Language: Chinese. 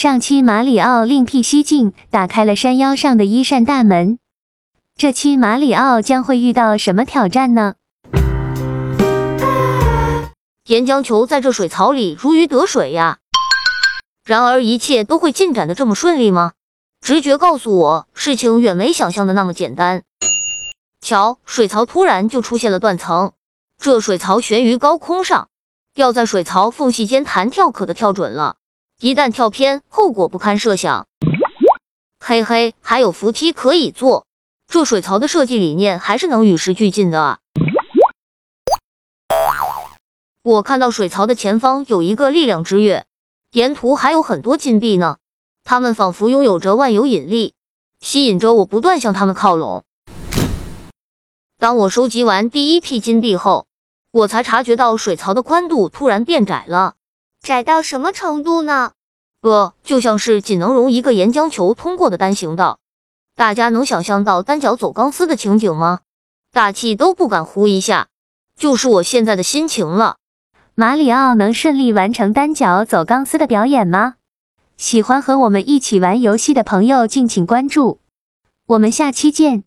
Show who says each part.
Speaker 1: 上期马里奥另辟蹊径，打开了山腰上的一扇大门。这期马里奥将会遇到什么挑战呢？
Speaker 2: 岩浆球在这水槽里如鱼得水呀。然而，一切都会进展的这么顺利吗？直觉告诉我，事情远没想象的那么简单。瞧，水槽突然就出现了断层，这水槽悬于高空上，要在水槽缝隙间弹跳可的跳准了，一旦跳偏，后果不堪设想。嘿嘿，还有扶梯可以坐，这水槽的设计理念还是能与时俱进的啊！我看到水槽的前方有一个力量之月，沿途还有很多金币呢，它们仿佛拥有着万有引力，吸引着我不断向它们靠拢。当我收集完第一批金币后，我才察觉到水槽的宽度突然变窄了。
Speaker 3: 窄到什么程度呢？
Speaker 2: 呃，就像是仅能容一个岩浆球通过的单行道。大家能想象到单脚走钢丝的情景吗？大气都不敢呼一下，就是我现在的心情了。
Speaker 1: 马里奥能顺利完成单脚走钢丝的表演吗？喜欢和我们一起玩游戏的朋友，敬请关注。我们下期见。